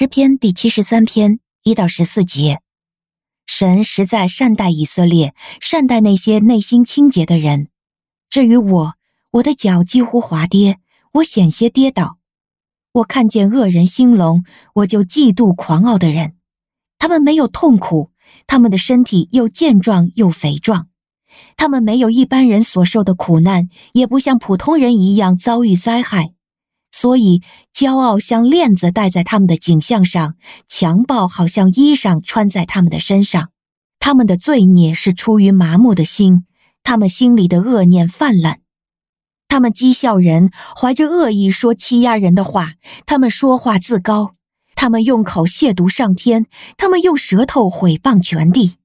诗篇第七十三篇一到十四节，神实在善待以色列，善待那些内心清洁的人。至于我，我的脚几乎滑跌，我险些跌倒。我看见恶人兴隆，我就嫉妒狂傲的人。他们没有痛苦，他们的身体又健壮又肥壮。他们没有一般人所受的苦难，也不像普通人一样遭遇灾害。所以，骄傲像链子戴在他们的颈项上，强暴好像衣裳穿在他们的身上。他们的罪孽是出于麻木的心，他们心里的恶念泛滥。他们讥笑人，怀着恶意说欺压人的话。他们说话自高，他们用口亵渎上天，他们用舌头毁谤全地。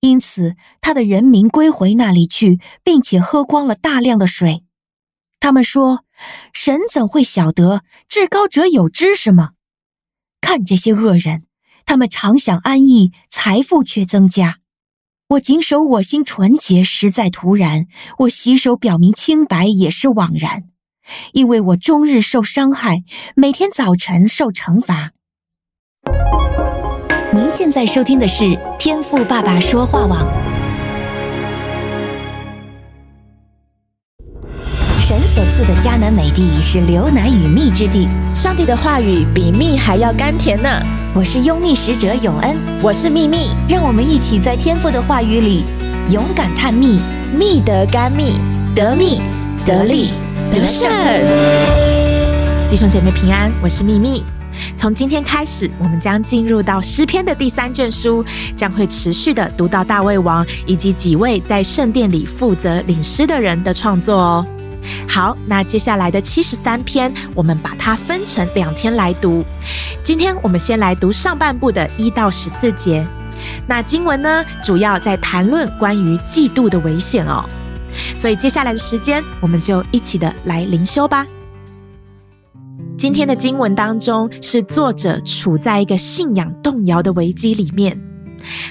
因此，他的人民归回那里去，并且喝光了大量的水。他们说：“神怎会晓得？至高者有知识吗？”看这些恶人，他们常享安逸，财富却增加。我谨守我心纯洁，实在徒然；我洗手表明清白，也是枉然。因为我终日受伤害，每天早晨受惩罚。您现在收听的是天赋爸爸说话网。神所赐的迦南美地是流奶与蜜之地，上帝的话语比蜜还要甘甜呢。我是拥蜜使者永恩，我是蜜蜜，让我们一起在天父的话语里勇敢探秘，蜜得甘蜜，得蜜得利得胜。弟兄姐妹平安，我是蜜蜜。从今天开始，我们将进入到诗篇的第三卷书，将会持续的读到大卫王以及几位在圣殿里负责领诗的人的创作哦。好，那接下来的七十三篇，我们把它分成两天来读。今天我们先来读上半部的一到十四节。那经文呢，主要在谈论关于嫉妒的危险哦。所以接下来的时间，我们就一起的来灵修吧。今天的经文当中，是作者处在一个信仰动摇的危机里面。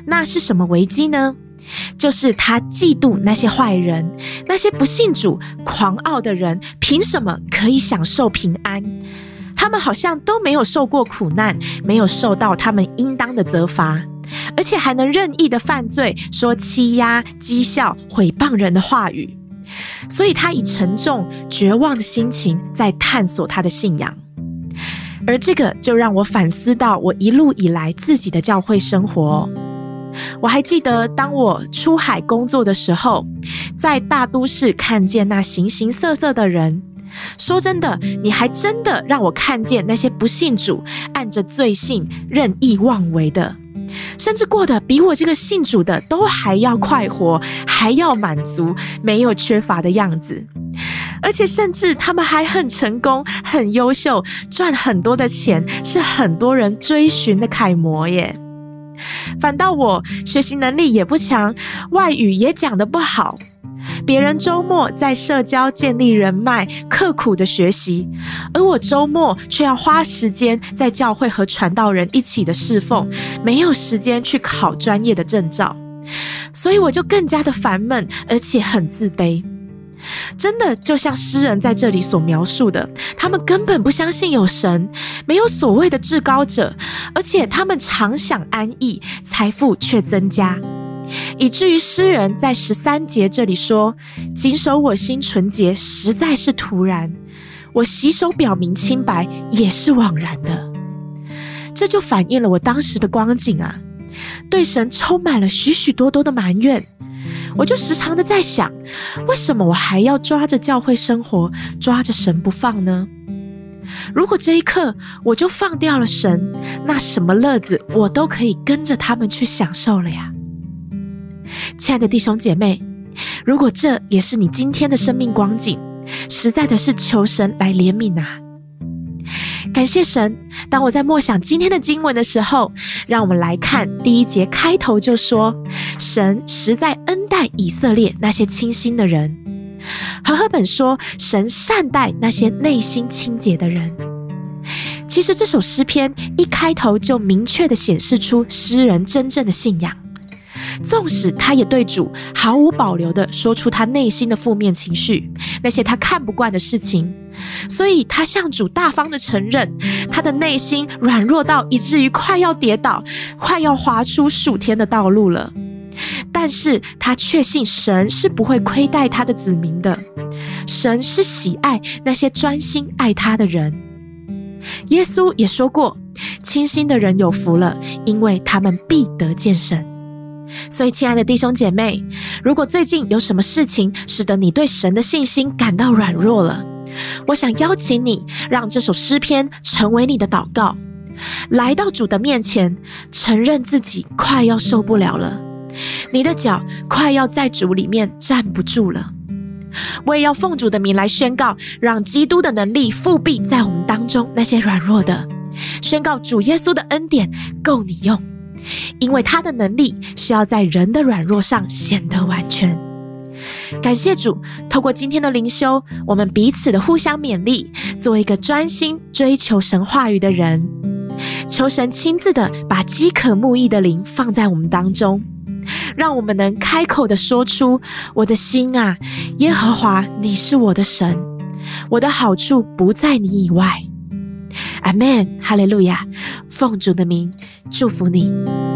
那是什么危机呢？就是他嫉妒那些坏人，那些不信主、狂傲的人，凭什么可以享受平安？他们好像都没有受过苦难，没有受到他们应当的责罚，而且还能任意的犯罪，说欺压、讥笑、毁谤人的话语。所以他以沉重、绝望的心情在探索他的信仰，而这个就让我反思到我一路以来自己的教会生活。我还记得，当我出海工作的时候，在大都市看见那形形色色的人。说真的，你还真的让我看见那些不信主、按着罪性任意妄为的，甚至过得比我这个信主的都还要快活，还要满足，没有缺乏的样子。而且，甚至他们还很成功、很优秀，赚很多的钱，是很多人追寻的楷模耶。反倒我学习能力也不强，外语也讲得不好。别人周末在社交建立人脉，刻苦的学习，而我周末却要花时间在教会和传道人一起的侍奉，没有时间去考专业的证照，所以我就更加的烦闷，而且很自卑。真的就像诗人在这里所描述的，他们根本不相信有神，没有所谓的至高者，而且他们常享安逸，财富却增加，以至于诗人在十三节这里说：“谨守我心纯洁，实在是徒然；我洗手表明清白，也是枉然的。”这就反映了我当时的光景啊，对神充满了许许多多的埋怨。我就时常的在想，为什么我还要抓着教会生活，抓着神不放呢？如果这一刻我就放掉了神，那什么乐子我都可以跟着他们去享受了呀。亲爱的弟兄姐妹，如果这也是你今天的生命光景，实在的是求神来怜悯啊。感谢神！当我在默想今天的经文的时候，让我们来看第一节开头就说：“神实在恩待以色列那些清心的人。”和赫本说：“神善待那些内心清洁的人。”其实这首诗篇一开头就明确的显示出诗人真正的信仰，纵使他也对主毫无保留地说出他内心的负面情绪，那些他看不惯的事情。所以他向主大方的承认，他的内心软弱到以至于快要跌倒，快要滑出属天的道路了。但是他确信神是不会亏待他的子民的，神是喜爱那些专心爱他的人。耶稣也说过：“清心的人有福了，因为他们必得见神。”所以，亲爱的弟兄姐妹，如果最近有什么事情使得你对神的信心感到软弱了，我想邀请你，让这首诗篇成为你的祷告，来到主的面前，承认自己快要受不了了，你的脚快要在主里面站不住了。我也要奉主的名来宣告，让基督的能力复辟在我们当中那些软弱的，宣告主耶稣的恩典够你用。因为他的能力是要在人的软弱上显得完全。感谢主，透过今天的灵修，我们彼此的互相勉励，做一个专心追求神话语的人。求神亲自的把饥渴慕义的灵放在我们当中，让我们能开口的说出：“我的心啊，耶和华，你是我的神，我的好处不在你以外。”阿门，哈利路亚！奉主的名祝福你。